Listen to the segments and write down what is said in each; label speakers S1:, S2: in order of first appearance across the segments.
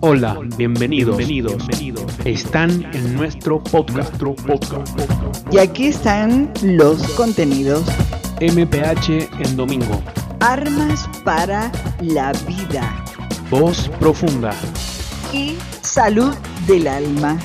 S1: Hola, bienvenidos, bienvenidos, Están en nuestro podcast, podcast.
S2: Y aquí están los contenidos
S1: MPH en domingo.
S2: Armas para la vida.
S1: Voz profunda.
S2: Y salud del alma.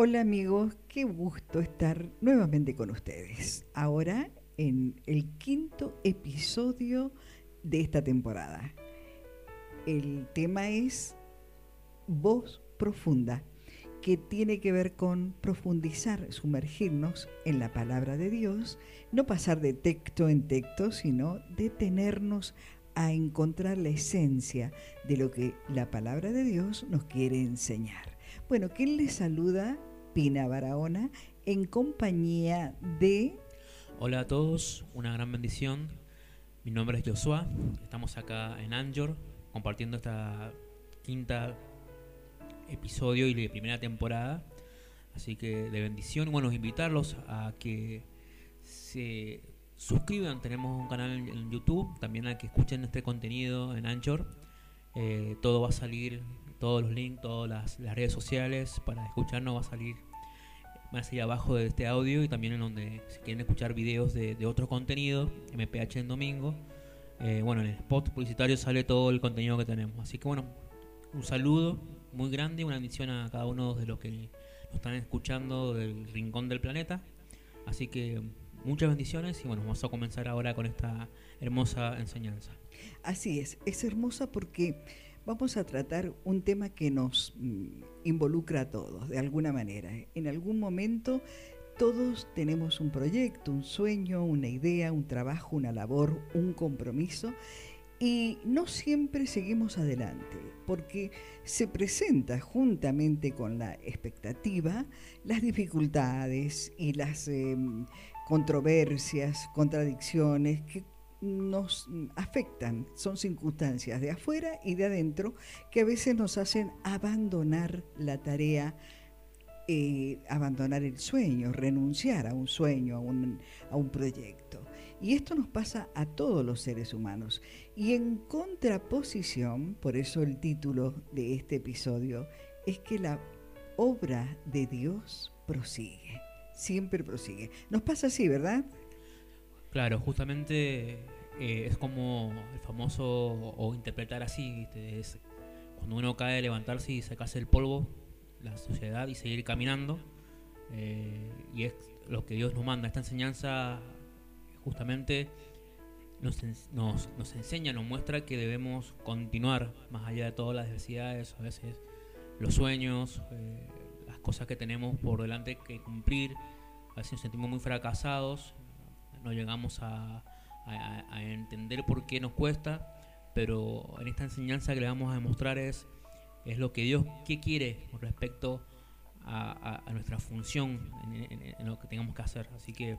S2: Hola amigos, qué gusto estar nuevamente con ustedes. Ahora en el quinto episodio de esta temporada. El tema es voz profunda, que tiene que ver con profundizar, sumergirnos en la palabra de Dios, no pasar de texto en texto, sino detenernos a encontrar la esencia de lo que la palabra de Dios nos quiere enseñar. Bueno, ¿quién les saluda? Pina Barahona, en compañía de...
S3: Hola a todos, una gran bendición. Mi nombre es Joshua, estamos acá en Anjor compartiendo esta quinta episodio y de primera temporada. Así que de bendición, bueno, invitarlos a que se suscriban. Tenemos un canal en YouTube, también a que escuchen este contenido en Anchor. Eh, todo va a salir, todos los links, todas las, las redes sociales para escucharnos va a salir más allá abajo de este audio y también en donde si quieren escuchar videos de, otro contenido, MPH en domingo. Eh, bueno, en el spot publicitario sale todo el contenido que tenemos. Así que bueno, un saludo muy grande, una bendición a cada uno de los que nos están escuchando del rincón del planeta. Así que muchas bendiciones y bueno, vamos a comenzar ahora con esta hermosa enseñanza.
S2: Así es, es hermosa porque vamos a tratar un tema que nos mm, involucra a todos, de alguna manera. En algún momento todos tenemos un proyecto, un sueño, una idea, un trabajo, una labor, un compromiso. Y no siempre seguimos adelante, porque se presenta juntamente con la expectativa las dificultades y las em, controversias, contradicciones que nos afectan, son circunstancias de afuera y de adentro que a veces nos hacen abandonar la tarea, eh, abandonar el sueño, renunciar a un sueño, a un, a un proyecto. Y esto nos pasa a todos los seres humanos. Y en contraposición, por eso el título de este episodio, es que la obra de Dios prosigue, siempre prosigue. Nos pasa así, ¿verdad?
S3: Claro, justamente eh, es como el famoso, o interpretar así, es cuando uno cae, levantarse y sacarse el polvo, la sociedad y seguir caminando. Eh, y es lo que Dios nos manda. Esta enseñanza justamente nos, nos, enseña, nos muestra que debemos continuar más allá de todas las necesidades, a veces los sueños, eh, las cosas que tenemos por delante que cumplir. A veces nos sentimos muy fracasados no llegamos a, entender por qué nos cuesta, pero en esta enseñanza que le vamos a demostrar es, es lo que Dios quiere con respecto a, nuestra función en, lo que tengamos que hacer. Así que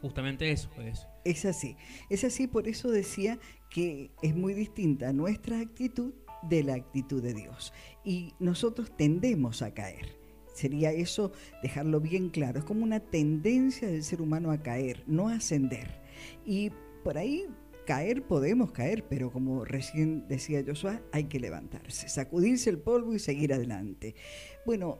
S3: justamente eso es.
S2: Es así, es así, por eso decía que es muy distinta nuestra actitud de la actitud de Dios. Y nosotros tendemos a caer. Sería eso dejarlo bien claro. Es como una tendencia del ser humano a caer, no a ascender. Y por ahí caer podemos caer, pero como recién decía Joshua, hay que levantarse, sacudirse el polvo y seguir adelante. Bueno,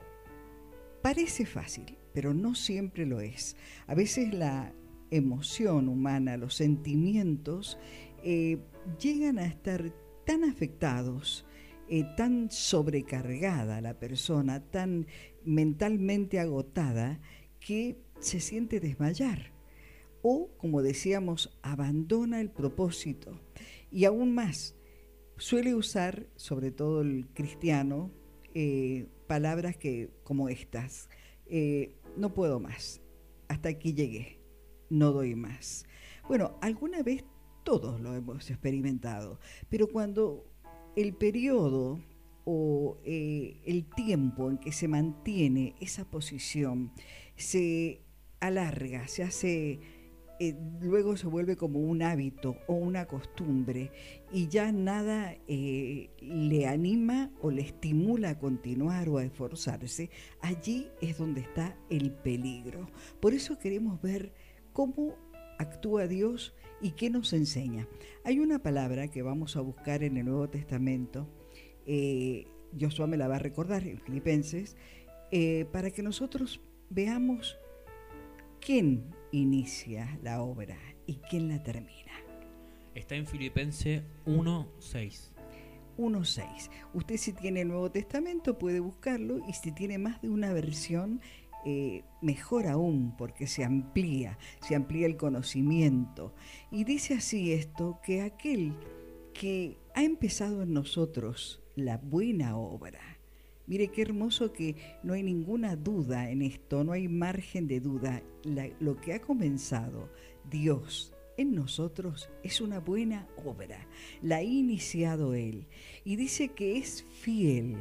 S2: parece fácil, pero no siempre lo es. A veces la emoción humana, los sentimientos, eh, llegan a estar tan afectados, eh, tan sobrecargada la persona, tan mentalmente agotada que se siente desmayar o, como decíamos, abandona el propósito. Y aún más, suele usar, sobre todo el cristiano, eh, palabras que, como estas, eh, no puedo más, hasta aquí llegué, no doy más. Bueno, alguna vez todos lo hemos experimentado, pero cuando el periodo o eh, el tiempo en que se mantiene esa posición se alarga, se hace eh, luego se vuelve como un hábito o una costumbre y ya nada eh, le anima o le estimula a continuar o a esforzarse, allí es donde está el peligro. Por eso queremos ver cómo actúa Dios y qué nos enseña. Hay una palabra que vamos a buscar en el Nuevo Testamento, eh, Josué me la va a recordar en Filipenses, para que nosotros veamos quién inicia la obra y quién la termina.
S3: Está en Filipenses 1.6.
S2: 1.6. Usted si tiene el Nuevo Testamento puede buscarlo y si tiene más de una versión, eh, mejor aún, porque se amplía, se amplía el conocimiento. Y dice así esto, que aquel que ha empezado en nosotros la buena obra, Mire qué hermoso que no hay ninguna duda en esto, no hay margen de duda. lo que ha comenzado Dios en nosotros es una buena obra, la ha iniciado Él y dice que es fiel.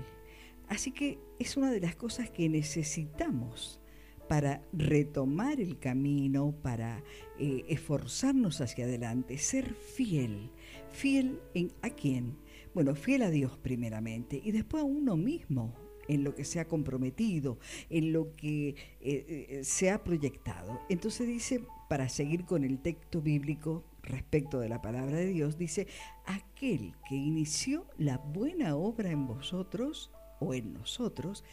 S2: Así que es una de las cosas que necesitamos para retomar el camino, para eh, esforzarnos hacia adelante, ser fiel. ¿Fiel en, a quién? Bueno, fiel a Dios primeramente y después a uno mismo en lo que se ha comprometido, en lo que eh, eh, se ha proyectado. Entonces dice, para seguir con el texto bíblico respecto de la palabra de Dios, dice, aquel que inició la buena obra en vosotros o en nosotros,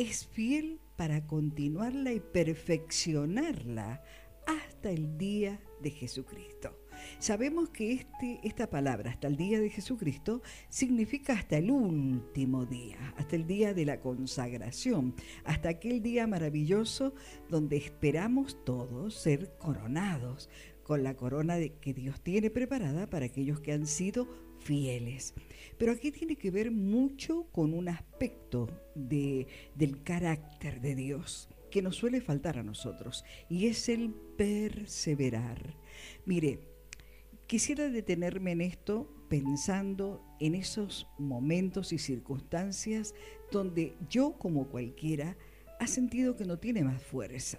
S2: es fiel para continuarla y perfeccionarla hasta el día de Jesucristo. Sabemos que este, esta palabra, hasta el día de Jesucristo, significa hasta el último día, hasta el día de la consagración, hasta aquel día maravilloso donde esperamos todos ser coronados con la corona que Dios tiene preparada para aquellos que han sido fieles. Pero aquí tiene que ver mucho con un aspecto de, del carácter de Dios que nos suele faltar a nosotros, y es el perseverar. Mire, Quisiera detenerme en esto pensando en esos momentos y circunstancias donde yo como cualquiera ha sentido que no tiene más fuerza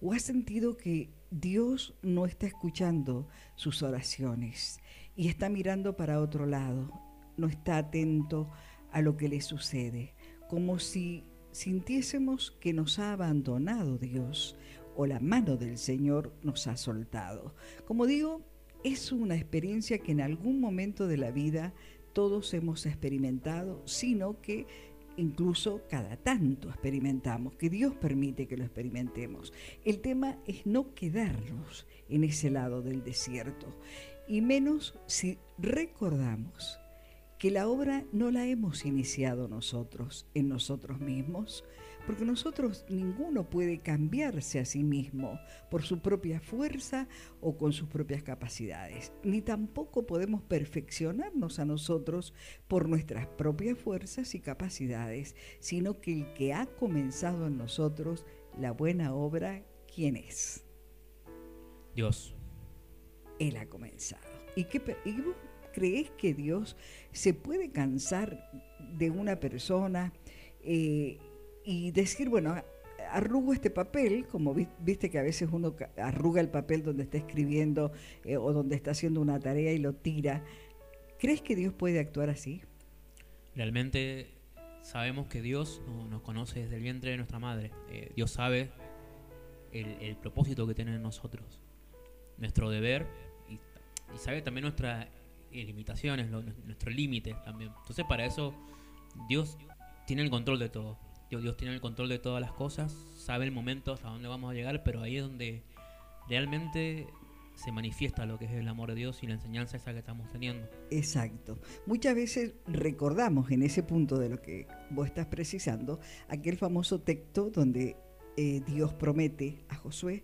S2: o ha sentido que Dios no está escuchando sus oraciones y está mirando para otro lado, no está atento a lo que le sucede, como si sintiésemos que nos ha abandonado Dios o la mano del Señor nos ha soltado. Como digo, es una experiencia que en algún momento de la vida todos hemos experimentado, sino que incluso cada tanto experimentamos, que Dios permite que lo experimentemos. El tema es no quedarnos en ese lado del desierto, y menos si recordamos que la obra no la hemos iniciado nosotros, en nosotros mismos, porque nosotros ninguno puede cambiarse a sí mismo por su propia fuerza o con sus propias capacidades, ni tampoco podemos perfeccionarnos a nosotros por nuestras propias fuerzas y capacidades, sino que el que ha comenzado en nosotros la buena obra, ¿quién es?
S3: Dios.
S2: Él ha comenzado. ¿Y, qué, vos crees que Dios se puede cansar de una persona? Eh, y decir, bueno, arrugo este papel, como viste que a veces uno arruga el papel donde está escribiendo eh, o donde está haciendo una tarea y lo tira. ¿Crees que Dios puede actuar así?
S3: Realmente sabemos que Dios nos conoce desde el vientre de nuestra madre. Eh, Dios sabe el, propósito que tiene en nosotros, nuestro deber y, sabe también nuestras limitaciones, nuestro límite también. Entonces para eso Dios tiene el control de todo. Dios, tiene el control de todas las cosas, sabe el momento hasta dónde vamos a llegar, pero ahí es donde realmente se manifiesta lo que es el amor de Dios y la enseñanza esa que estamos teniendo.
S2: Exacto. Muchas veces recordamos en ese punto de lo que vos estás precisando, aquel famoso texto donde eh, Dios promete a Josué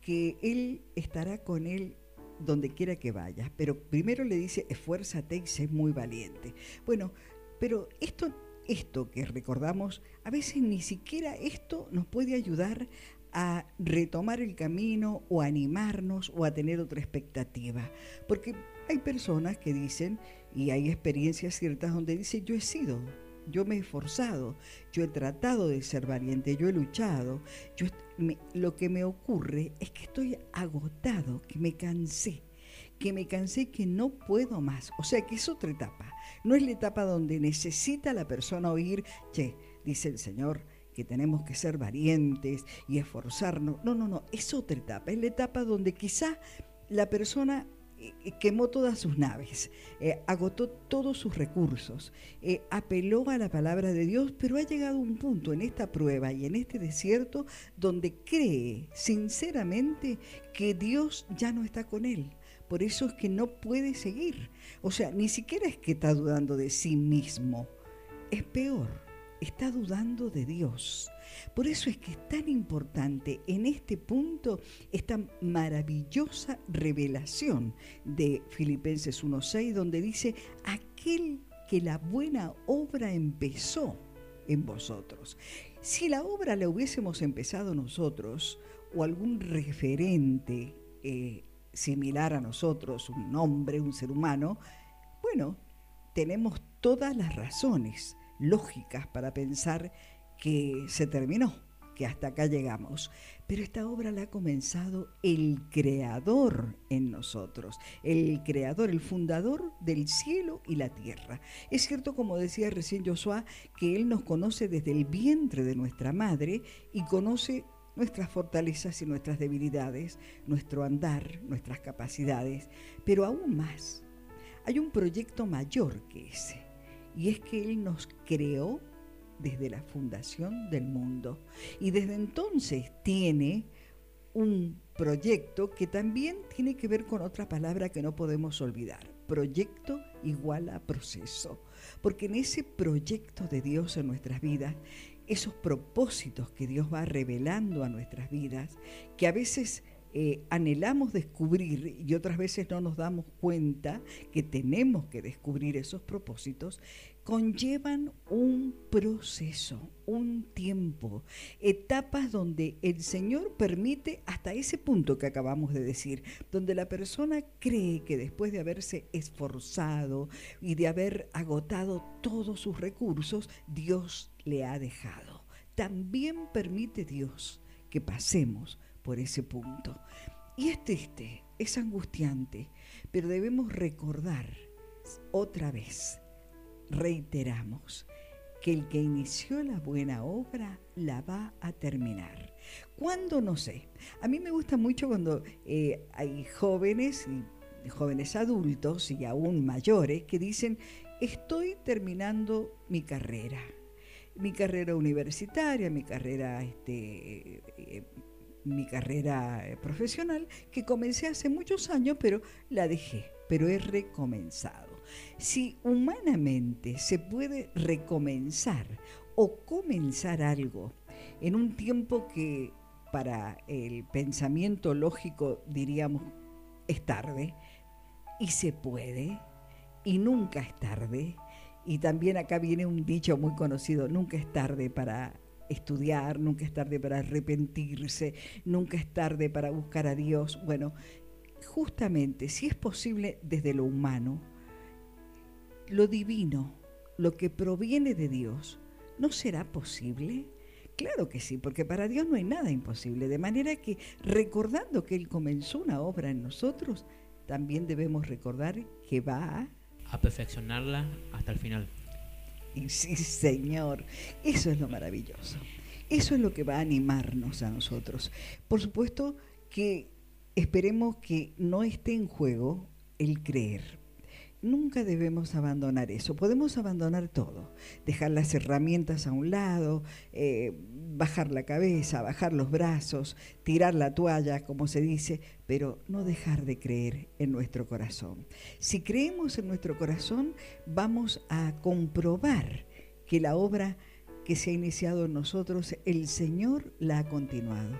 S2: que Él estará con él donde quiera que vayas, pero primero le dice, esfuérzate y sé muy valiente. Bueno, pero esto esto que recordamos, a veces ni siquiera esto nos puede ayudar a retomar el camino o a animarnos o a tener otra expectativa. Porque hay personas que dicen, y hay experiencias ciertas donde dicen, yo he sido yo me he esforzado, yo he tratado de ser valiente, yo he luchado. Yo, lo que me ocurre es que estoy agotado, que me cansé, que me cansé, que no puedo más. O sea que es otra etapa. No es la etapa donde necesita la persona oír, che, dice el Señor, que tenemos que ser valientes y esforzarnos. No, no, no, es otra etapa. Es la etapa donde quizá la persona quemó todas sus naves, eh, agotó todos sus recursos, eh, apeló a la palabra de Dios, pero ha llegado un punto en esta prueba y en este desierto donde cree sinceramente que Dios ya no está con él. Por eso es que no puede seguir. O sea, ni siquiera es que está dudando de sí mismo. Es peor, está dudando de Dios. Por eso es que es tan importante en este punto esta maravillosa revelación de Filipenses 1.6, donde dice, aquel que la buena obra empezó en vosotros. Si la obra la hubiésemos empezado nosotros, o algún referente eh, similar a nosotros, un hombre, un ser humano, bueno, tenemos todas las razones lógicas para pensar que se terminó, que hasta acá llegamos. Pero esta obra la ha comenzado el creador en nosotros, el creador, el fundador del cielo y la tierra. Es cierto, como decía recién Josué, que Él nos conoce desde el vientre de nuestra madre y conoce nuestras fortalezas y nuestras debilidades, nuestro andar, nuestras capacidades, pero aún más, hay un proyecto mayor que ese, y es que Él nos creó desde la fundación del mundo. Y desde entonces tiene un proyecto que también tiene que ver con otra palabra que no podemos olvidar. Proyecto igual a proceso. Porque en ese proyecto de Dios en nuestras vidas, esos propósitos que Dios va revelando a nuestras vidas, que a veces eh, anhelamos descubrir y otras veces no nos damos cuenta que tenemos que descubrir esos propósitos, conllevan un proceso, un tiempo, etapas donde el Señor permite hasta ese punto que acabamos de decir, donde la persona cree que después de haberse esforzado y de haber agotado todos sus recursos, Dios le ha dejado. También permite Dios que pasemos por ese punto. Y es triste, es angustiante, pero debemos recordar otra vez reiteramos que el que inició la buena obra la va a terminar. ¿Cuándo? No sé. A mí me gusta mucho cuando eh, hay jóvenes jóvenes adultos y aún mayores que dicen, estoy terminando mi carrera, mi carrera universitaria, mi carrera, este, eh, mi carrera eh, profesional, que comencé hace muchos años, pero la dejé, pero he recomenzado. Si humanamente se puede recomenzar o comenzar algo en un tiempo que para el pensamiento lógico diríamos es tarde, y se puede, y nunca es tarde, y también acá viene un dicho muy conocido, nunca es tarde para estudiar, nunca es tarde para arrepentirse, nunca es tarde para buscar a Dios. Bueno, justamente si es posible desde lo humano, lo divino, lo que proviene de Dios, ¿no será posible? Claro que sí, porque para Dios no hay nada imposible. De manera que recordando que Él comenzó una obra en nosotros, también debemos recordar que va
S3: a, perfeccionarla hasta el final.
S2: Sí, Señor, eso es lo maravilloso. Eso es lo que va a animarnos a nosotros. Por supuesto que esperemos que no esté en juego el creer, nunca debemos abandonar eso. Podemos abandonar todo, dejar las herramientas a un lado, eh, bajar la cabeza, bajar los brazos, tirar la toalla, como se dice, pero no dejar de creer en nuestro corazón. Si creemos en nuestro corazón, vamos a comprobar que la obra que se ha iniciado en nosotros, el Señor la ha continuado.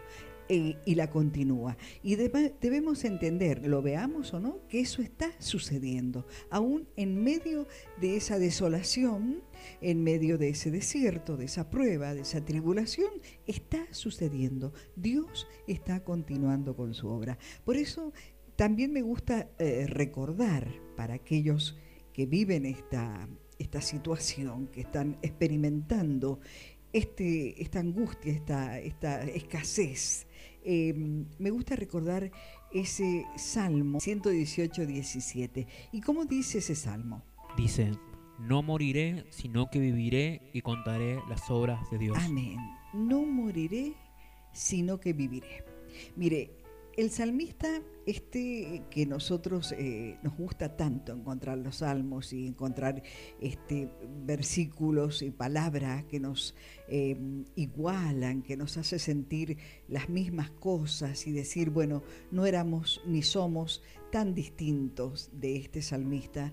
S2: Y la continúa. Y debemos entender, lo veamos o no, que eso está sucediendo, aún en medio de esa desolación, en medio de ese desierto, de esa prueba, de esa tribulación, está sucediendo. Dios está continuando con su obra. Por eso también me gusta eh, recordar para aquellos que viven esta esta situación que están experimentando, este, esta angustia, esta, esta escasez. Em, me gusta recordar ese Salmo 118, 17. ¿Y cómo dice ese Salmo?
S3: Dice, no moriré, sino que viviré y contaré las obras de Dios.
S2: Amén. No moriré, sino que viviré. Mire, el salmista, este que nosotros eh, nos gusta tanto encontrar los salmos y encontrar este, versículos y palabras que nos eh, igualan, que nos hace sentir las mismas cosas y decir, bueno, no éramos ni somos tan distintos de este salmista,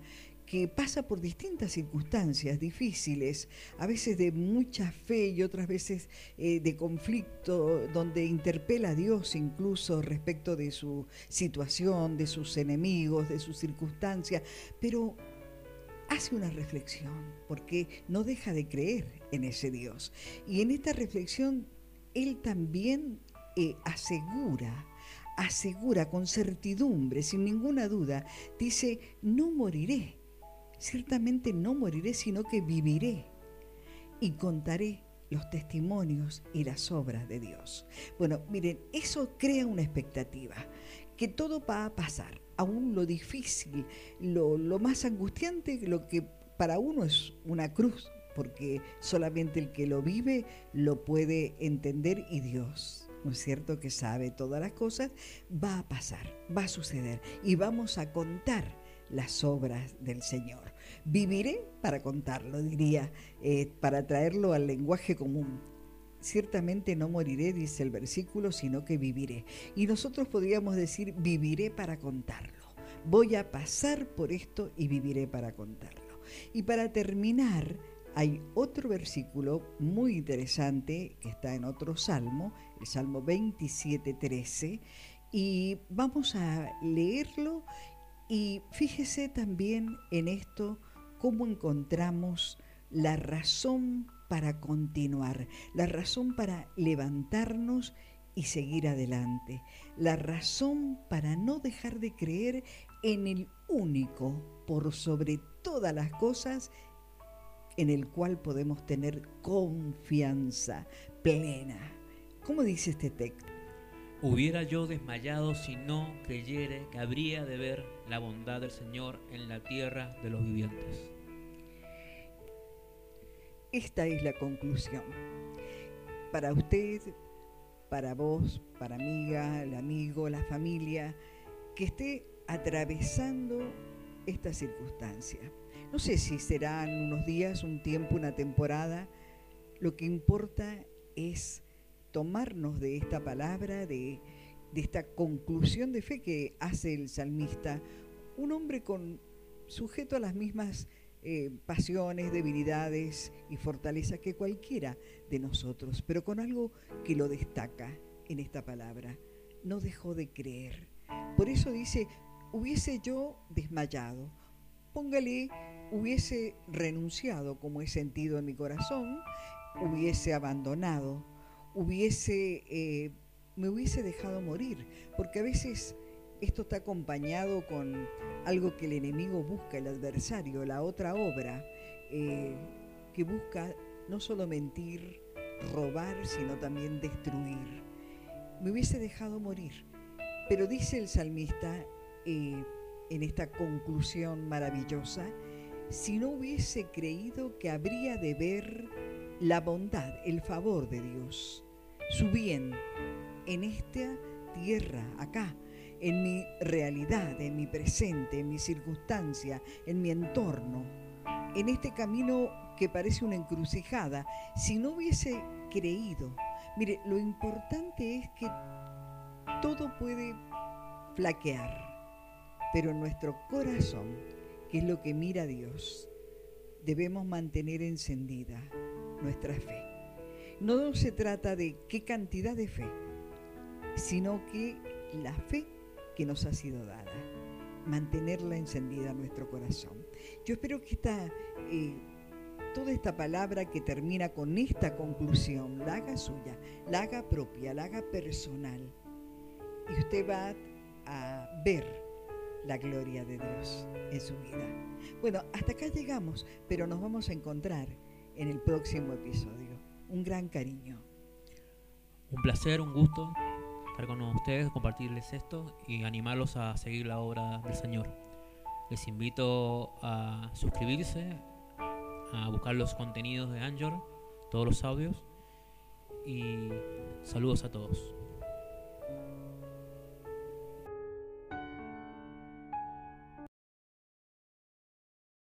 S2: que pasa por distintas circunstancias difíciles, a veces de mucha fe y otras veces eh, de conflicto, donde interpela a Dios incluso respecto de su situación, de sus enemigos, de sus circunstancias, pero hace una reflexión, porque no deja de creer en ese Dios. Y en esta reflexión, Él también eh, asegura, asegura con certidumbre, sin ninguna duda, dice, no moriré ciertamente no moriré, sino que viviré y contaré los testimonios y las obras de Dios. Bueno, miren, eso crea una expectativa, que todo va a pasar, aún lo difícil, lo, más angustiante, lo que para uno es una cruz, porque solamente el que lo vive lo puede entender y Dios, ¿no es cierto? Que sabe todas las cosas, va a pasar, va a suceder y vamos a contar las obras del Señor. Viviré para contarlo, diría, eh, para traerlo al lenguaje común. Ciertamente no moriré, dice el versículo, sino que viviré. Y nosotros podríamos decir, viviré para contarlo. Voy a pasar por esto y viviré para contarlo. Y para terminar, hay otro versículo muy interesante que está en otro salmo, el Salmo 27, 13, y vamos a leerlo y fíjese también en esto cómo encontramos la razón para continuar, la razón para levantarnos y seguir adelante, la razón para no dejar de creer en el único, por sobre todas las cosas, en el cual podemos tener confianza plena. ¿Cómo dice este texto?
S3: Hubiera yo desmayado si no creyere que habría de ver la bondad del Señor en la tierra de los vivientes.
S2: Esta es la conclusión. Para usted, para vos, para amiga, el amigo, la familia, que esté atravesando esta circunstancia. No sé si serán unos días, un tiempo, una temporada. Lo que importa es tomarnos de esta palabra, de, esta conclusión de fe que hace el salmista, un hombre con sujeto a las mismas eh, pasiones, debilidades y fortalezas que cualquiera de nosotros, pero con algo que lo destaca en esta palabra. No dejó de creer. Por eso dice, hubiese yo desmayado, póngale, hubiese renunciado como he sentido en mi corazón, hubiese abandonado, hubiese, eh, me hubiese dejado morir, porque a veces esto está acompañado con algo que el enemigo busca, el adversario, la otra obra, eh, que busca no solo mentir, robar, sino también destruir. Me hubiese dejado morir. Pero dice el salmista eh, en esta conclusión maravillosa, si no hubiese creído que habría de ver la bondad, el favor de Dios su bien en esta tierra, acá, en mi realidad, en mi presente, en mi circunstancia, en mi entorno, en este camino que parece una encrucijada, si no hubiese creído, mire, lo importante es que todo puede flaquear, pero nuestro corazón, que es lo que mira Dios, debemos mantener encendida nuestra fe. No se trata de qué cantidad de fe, sino que la fe que nos ha sido dada, mantenerla encendida en nuestro corazón. Yo espero que esta, eh, toda esta palabra que termina con esta conclusión la haga suya, la haga propia, la haga personal. Y usted va a ver la gloria de Dios en su vida. Bueno, hasta acá llegamos, pero nos vamos a encontrar en el próximo episodio. Un gran cariño.
S3: Un placer, un gusto con ustedes, compartirles esto y animarlos a seguir la obra del Señor. Les invito a suscribirse, a buscar los contenidos de Anchor, todos los audios y saludos a todos.